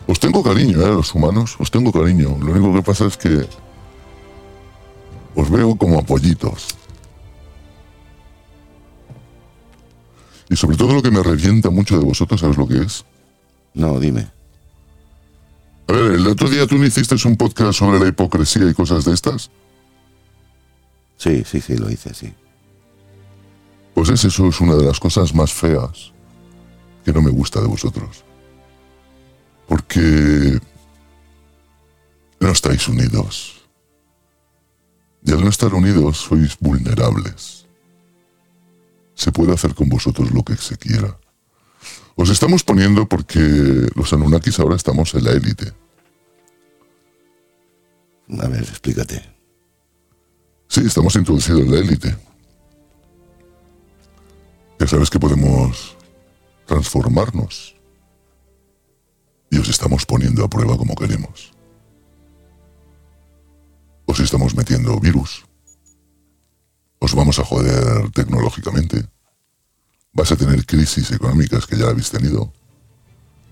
os tengo cariño, ¿eh? Los humanos, os tengo cariño. Lo único que pasa es que os veo como apoyitos. Y sobre todo lo que me revienta mucho de vosotros, ¿sabes lo que es? No, dime. A ver, el otro día tú me hiciste un podcast sobre la hipocresía y cosas de estas. Sí, sí, sí, lo hice, sí. Pues es eso es una de las cosas más feas que no me gusta de vosotros. Porque no estáis unidos. Y al no estar unidos sois vulnerables. Se puede hacer con vosotros lo que se quiera. Os estamos poniendo porque los Anunnakis ahora estamos en la élite. A ver, explícate. Sí, estamos introducidos en la élite. Ya sabes que podemos transformarnos. Y os estamos poniendo a prueba como queremos. Os estamos metiendo virus. os vamos a joder tecnológicamente. Vais a tener crisis económicas que ya habéis tenido.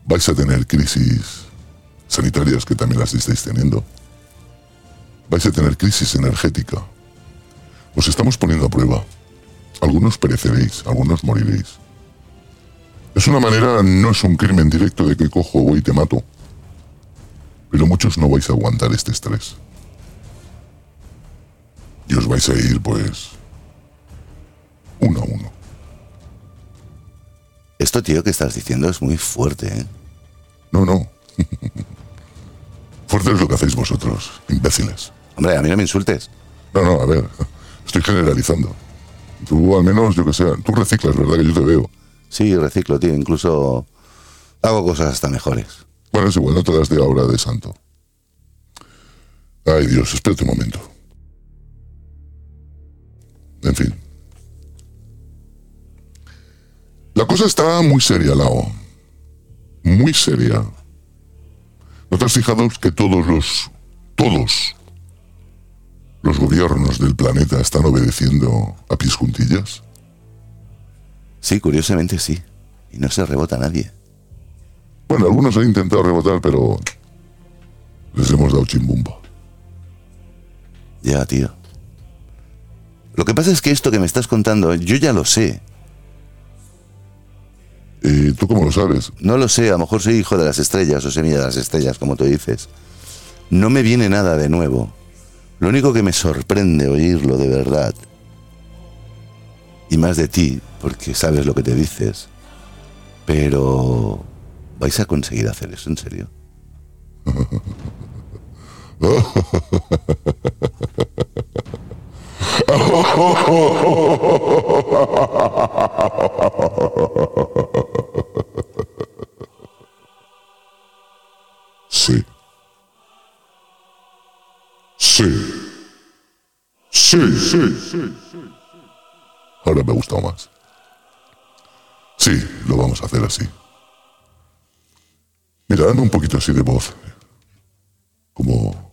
Vais a tener crisis sanitarias que también las estáis teniendo. Vais a tener crisis energética. Os estamos poniendo a prueba. Algunos pereceréis, algunos moriréis. Es una manera, no es un crimen directo de que cojo voy y te mato. Pero muchos no vais a aguantar este estrés. Y os vais a ir, pues, uno a uno. Esto, tío, que estás diciendo es muy fuerte, ¿eh? No, no. Fuerte es lo que hacéis vosotros, imbéciles. Hombre, a mí no me insultes. No, no, a ver, estoy generalizando. Tú al menos, yo que sé, tú reciclas, ¿verdad? Que yo te veo. Sí, reciclo, tío. Incluso hago cosas hasta mejores. Bueno, es igual, no te das de obra de santo. Ay, Dios, espérate un momento. En fin. La cosa está muy seria, Lao. Muy seria. ¿No te has fijado que todos los... todos los gobiernos del planeta están obedeciendo a pies juntillas? Sí, curiosamente sí. Y no se rebota a nadie. Bueno, algunos han intentado rebotar, pero les hemos dado chimbumba. Ya, tío. Lo que pasa es que esto que me estás contando, yo ya lo sé. ¿Y tú cómo lo sabes? No lo sé, a lo mejor soy hijo de las estrellas o semilla de las estrellas, como tú dices. No me viene nada de nuevo. Lo único que me sorprende oírlo de verdad, y más de ti, porque sabes lo que te dices, pero ¿vais a conseguir hacer eso en serio? Sí. Sí, sí, sí. Ahora me ha gustado más. Sí, lo vamos a hacer así. Mira, dame un poquito así de voz. Como...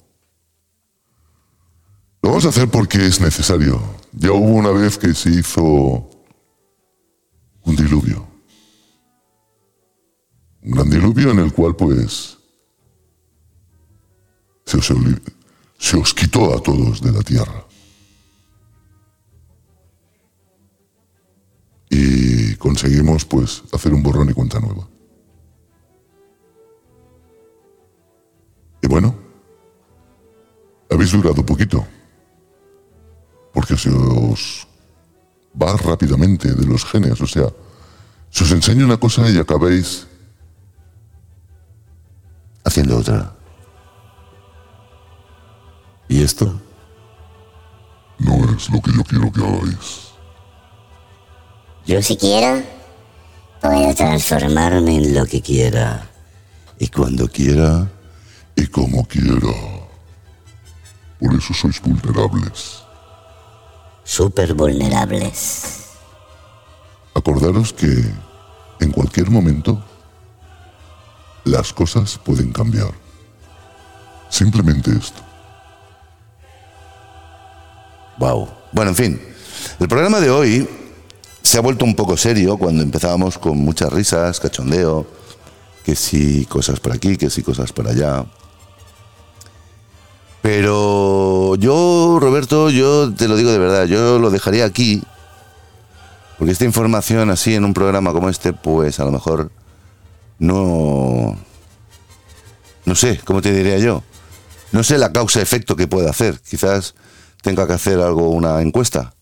Lo vamos a hacer porque es necesario. Ya hubo una vez que se hizo un diluvio. Un gran diluvio en el cual pues se os, oli- se os quitó a todos de la tierra. Y conseguimos pues hacer un borrón y cuenta nueva. Y bueno, habéis durado poquito, porque se os va rápidamente de los genes, o sea, se os enseña una cosa y acabáis Haciendo otra. ¿Y esto? No es lo que yo quiero que hagáis. Yo si quiero, puedo transformarme en lo que quiera. Y cuando quiera, Y como quiera. Por eso sois vulnerables. Súper vulnerables. Acordaros que en cualquier momento las cosas pueden cambiar. Simplemente esto. Wow. Bueno, en fin. El programa de hoy se ha vuelto un poco serio cuando empezábamos con muchas risas, cachondeo, que si cosas por aquí, que si cosas por allá. Pero yo, Roberto, yo te lo digo de verdad, yo lo dejaría aquí, porque esta información así en un programa como este, pues a lo mejor no... No sé, ¿cómo te diría yo? No sé la causa-efecto que puede hacer. Quizás tenga que hacer algo, una encuesta.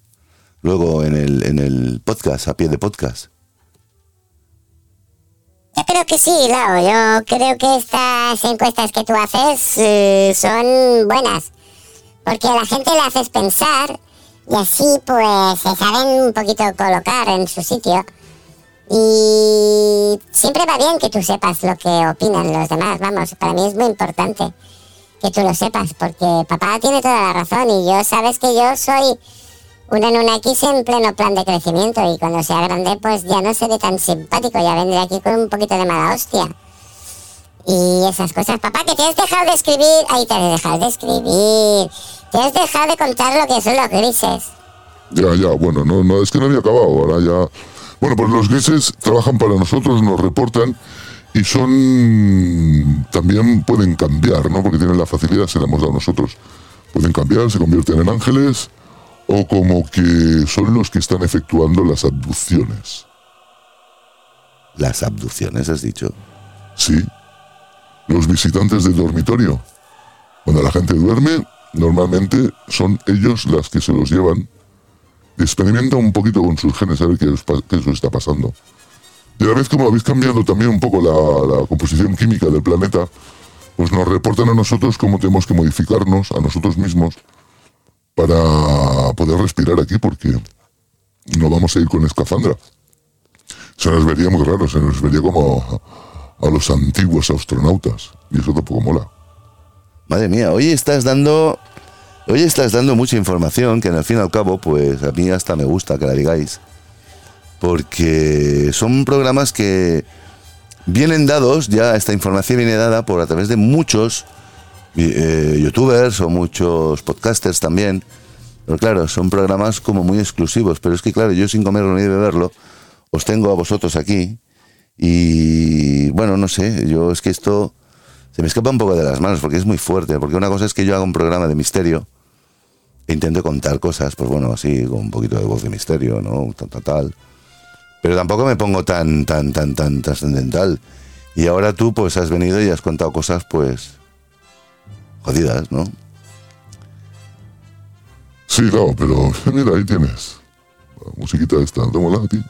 Luego en el, en el podcast, a pie de podcast. Yo creo que sí, Lau. Yo creo que estas encuestas que tú haces eh, son buenas. Porque a la gente le haces pensar y así pues se saben un poquito colocar en su sitio. Y siempre va bien que tú sepas lo que opinan los demás. Vamos, para mí es muy importante que tú lo sepas. Porque papá tiene toda la razón y yo sabes que yo soy una X en pleno plan de crecimiento y cuando sea grande pues ya no seré tan simpático, ya vendré aquí con un poquito de mala hostia. Y esas cosas, papá, que te has dejado de escribir, ahí te has dejado de escribir, te has dejado de contar lo que son los grises. Ya, ya, bueno, no, no, es que no había acabado, ahora ya... Bueno, pues los gueses trabajan para nosotros, nos reportan y son... también pueden cambiar, ¿no? Porque tienen la facilidad, se la hemos dado nosotros. Pueden cambiar, se convierten en ángeles o como que son los que están efectuando las abducciones. Las abducciones, has dicho. Sí. Los visitantes del dormitorio. Cuando la gente duerme, normalmente son ellos las que se los llevan. Experimenta un poquito con sus genes a ver qué, qué os está pasando. Y a la vez como habéis cambiado también un poco la, composición química del planeta, pues nos reportan a nosotros cómo tenemos que modificarnos a nosotros mismos para poder respirar aquí, porque no vamos a ir con escafandra. Se nos vería muy raro, se nos vería como a, a los antiguos astronautas. Y eso tampoco mola. Madre mía, hoy estás dando. Hoy estás dando mucha información que al fin y al cabo, pues a mí hasta me gusta que la digáis. Porque son programas que vienen dados, ya esta información viene dada por a través de muchos eh, youtubers o muchos podcasters también. Pero claro, son programas como muy exclusivos. Pero es que claro, yo sin comerlo ni beberlo, os tengo a vosotros aquí. Y bueno, no sé, yo es que esto se me escapa un poco de las manos porque es muy fuerte. Porque una cosa es que yo haga un programa de misterio e intento contar cosas, pues bueno, así, con un poquito de voz de misterio, ¿no? Tal, tal, tal. Pero tampoco me pongo tan, tan, tan, tan trascendental. Y ahora tú, pues has venido y has contado cosas, pues. jodidas, ¿no? Sí, no, pero mira, ahí tienes. La musiquita esta, ¿te mola ti?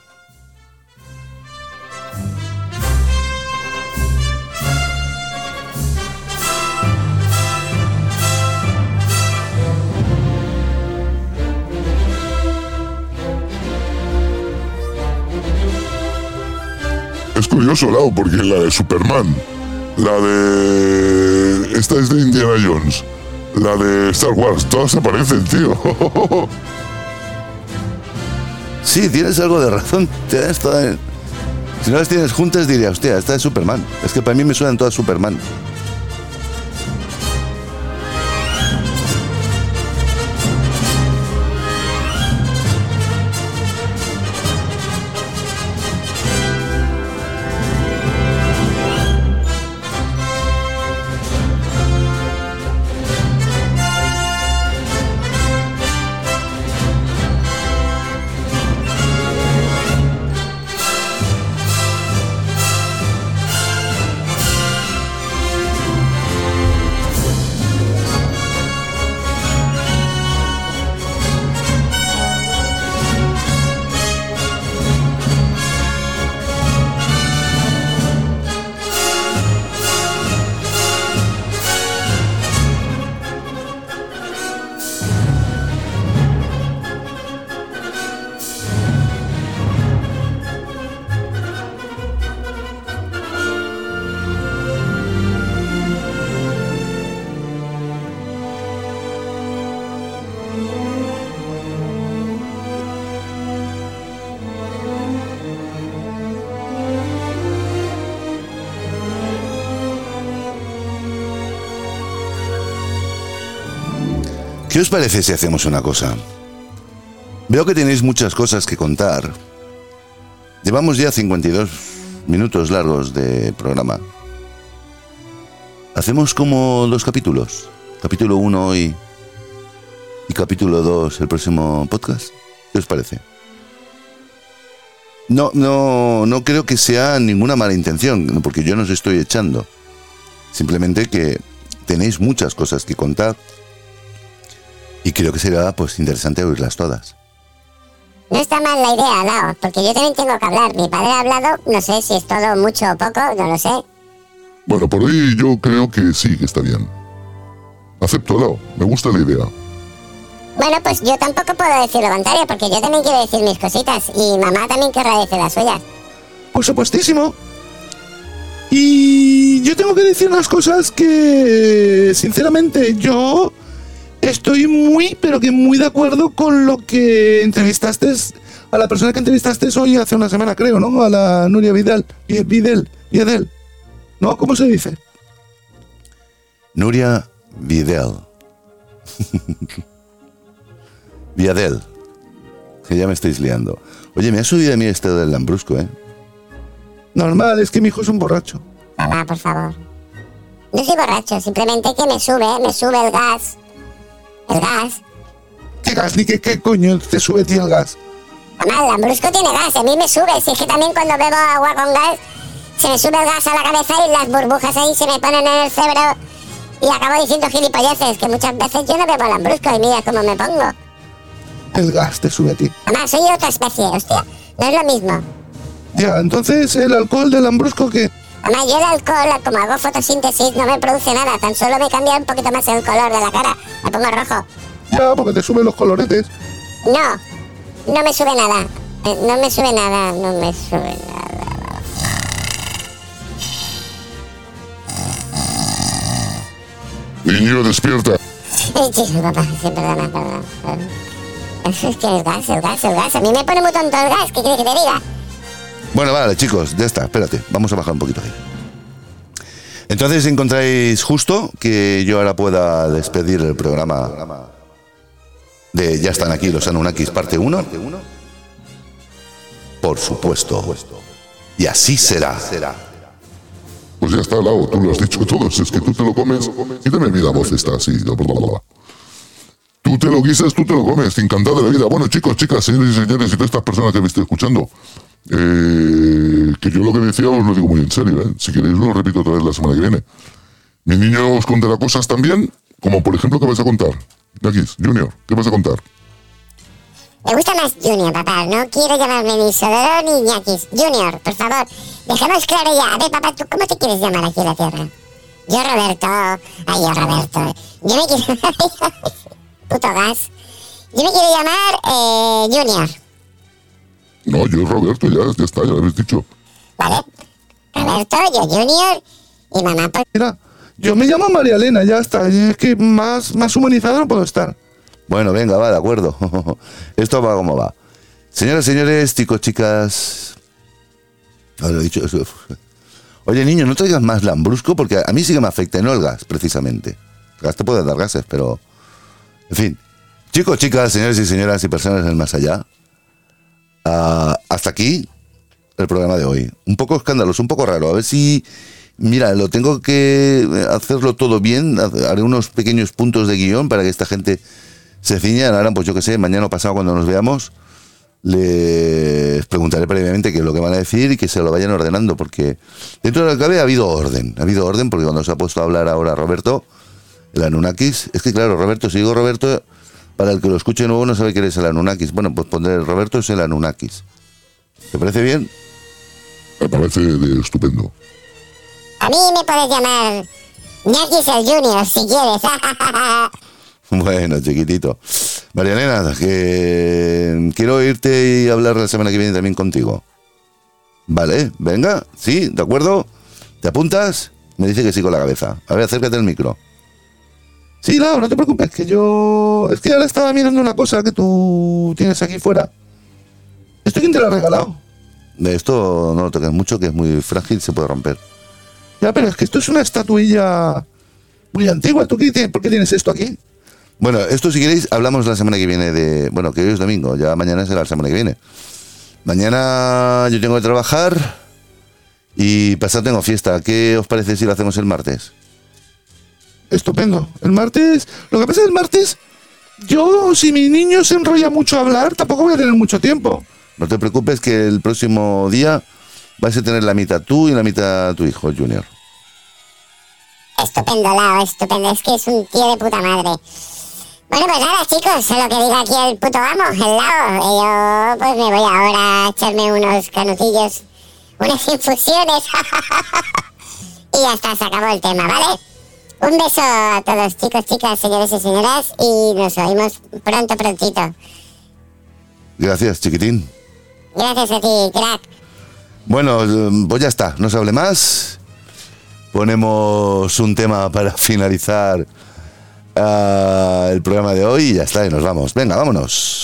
Curioso, Lau, porque la de Superman, la de... Esta es de Indiana Jones, la de Star Wars, todas se parecen, tío. Sí, tienes algo de razón. Si no las tienes juntas, diría, hostia, esta es Superman. Es que para mí me suenan todas Superman. Os parece si hacemos una cosa? Veo que tenéis muchas cosas que contar. Llevamos ya 52 minutos largos de programa. Hacemos como dos capítulos. Capítulo 1 hoy y capítulo 2 el próximo podcast. ¿Qué os parece? No, no, no creo que sea ninguna mala intención, porque yo no os estoy echando. Simplemente que tenéis muchas cosas que contar y creo que será pues interesante oírlas todas. No está mal la idea, Lao, porque yo también tengo que hablar. Mi padre ha hablado, no sé si es todo mucho o poco, no lo sé. Bueno, por hoy yo creo que sí, que está bien. Acepto, Lau, me gusta la idea. Bueno, pues yo tampoco puedo decirlo, Bantaria, porque yo también quiero decir mis cositas. Y mamá también querrá decir las suyas. Por supuestísimo. Y yo tengo que decir unas cosas que, sinceramente, yo estoy muy, pero que muy de acuerdo con lo que entrevistaste a la persona que entrevistaste hoy hace una semana, creo, ¿no? A la Nuria Vidal. Vi- Vidal, Vidal. ¿No? ¿Cómo se dice? Nuria Vidal. Viadel. Que ya me estáis liando. Oye, me ha subido a mí este del lambrusco, ¿eh? Normal, es que mi hijo es un borracho. Papá, por favor. No soy borracho, simplemente que me sube, me sube el gas. El gas. ¿Qué gas ni qué, qué coño te sube a ti el gas? Mamá, el lambrusco tiene gas, a mí me sube. Si es que también cuando bebo agua con gas, se me sube el gas a la cabeza y las burbujas ahí se me ponen en el cerebro. Y acabo diciendo gilipolleces, que muchas veces yo no bebo lambrusco y mira cómo me pongo. El gas te sube a ti. Mamá, soy otra especie, hostia. No es lo mismo. Ya, entonces el alcohol del lambrusco que... Mamá, yo el alcohol, como hago fotosíntesis, no me produce nada. Tan solo me cambia un poquito más el color de la cara. Me pongo rojo. Ya, porque te suben los coloretes. No, no me sube nada. Eh, No me sube nada, no me sube nada. Niño, despierta. Sí, sí, papá, sí, perdona. perdona. Es que el gas, el gas, el gas. A mí me pone muy tonto el gas, ¿qué quieres que te diga? Bueno, vale, chicos, ya está, espérate, vamos a bajar un poquito ahí. Entonces encontráis justo que yo ahora pueda despedir el programa de Ya están aquí los Anunnakis parte 1. Por supuesto. Y así será. Pues ya está, Lao, tú lo has dicho todo. Si es que tú te lo comes. Quítame mi voz esta así. bla, bla, bla. Tú te lo guisas, tú te lo comes. Encantado de la vida. Bueno, chicos, chicas, señores y señores, y todas estas personas que me estoy escuchando. Eh, que yo lo que decía os lo digo muy en serio. ¿eh? Si queréis, lo repito otra vez la semana que viene. Mi niño os contará cosas también, como por ejemplo, ¿qué vais a contar? Yakis, Junior, ¿qué vas a contar? Me gusta más Junior, papá. No quiero llamarme ni Sodoro ni Ñaquis. Junior, por favor. Dejemos claro ya. A ver, papá, ¿tú cómo te quieres llamar aquí en la Tierra? Yo, Roberto. Ay, yo, Roberto. Yo me quiero... Puto gas. Yo me quiero llamar eh, Junior. No, yo Roberto, ya, ya está, ya lo habéis dicho. ¿Vale? Roberto, yo Junior. Y mamá, pues... Mira, yo me llamo María Elena, ya está. Es que más, más humanizado no puedo estar. Bueno, venga, va, de acuerdo. Esto va como va. Señoras, señores, chicos, chicas. Ah, lo he dicho. eso. Oye, niño, no traigas más lambrusco porque a mí sí que me afecta, no el gas, precisamente. El gas te puede dar gases, pero. En fin. Chicos, chicas, señores y señoras y personas del más allá. Ah, hasta aquí el programa de hoy. Un poco escandaloso, un poco raro. A ver si. Mira, lo tengo que hacerlo todo bien. Haré unos pequeños puntos de guion para que esta gente se ciña. Ahora, pues yo qué sé, mañana o pasado cuando nos veamos, les preguntaré previamente qué es lo que van a decir y que se lo vayan ordenando, porque dentro de lo que cabe ha habido orden. Ha habido orden porque cuando se ha puesto a hablar ahora Roberto, el Anunnakis, es que claro, Roberto, si digo Roberto, para el que lo escuche nuevo no sabe quién es el Anunnakis. Bueno, pues pondré Roberto es el Anunnakis. ¿Te parece bien? Me parece de estupendo. A mí me puedes llamar Ñaquis el Junior, si quieres. Bueno, chiquitito. María Elena, que quiero irte y hablar la semana que viene también contigo. Vale, venga, sí, ¿de acuerdo? ¿Te apuntas? Me dice que sí con la cabeza. A ver, acércate al micro. Sí, Lau, no te preocupes, que yo. Es que ahora estaba mirando una cosa que tú tienes aquí fuera. ¿Esto quién te lo ha regalado? De esto no lo toques mucho, que es muy frágil, se puede romper. Ya, pero es que esto es una estatuilla muy antigua. ¿Tú qué tienes? ¿Por qué tienes esto aquí? Bueno, esto si queréis, hablamos la semana que viene de... Bueno, que hoy es domingo, ya mañana será la semana que viene. Mañana yo tengo que trabajar y pasado tengo fiesta. ¿Qué os parece si lo hacemos el martes? Estupendo. El martes. Lo que pasa es que el martes. Yo, si mi niño se enrolla mucho a hablar, tampoco voy a tener mucho tiempo. No te preocupes que el próximo día vais a tener la mitad tú y la mitad tu hijo, Junior. Estupendo, Lao, estupendo. Es que es un tío de puta madre. Bueno, pues nada, chicos, es lo que diga aquí el puto amo, el Lao. Y yo, pues me voy ahora a echarme unos canutillos, unas infusiones. y ya está, se acabó el tema, ¿vale? Un beso a todos, chicos, chicas, señores y señoras. Y nos oímos pronto, prontito. Gracias, chiquitín. Gracias a ti, crack. Bueno, eh, pues ya está, no se hable más. Ponemos un tema para finalizar ah, el programa de hoy y ya está, y nos vamos. Venga, vámonos.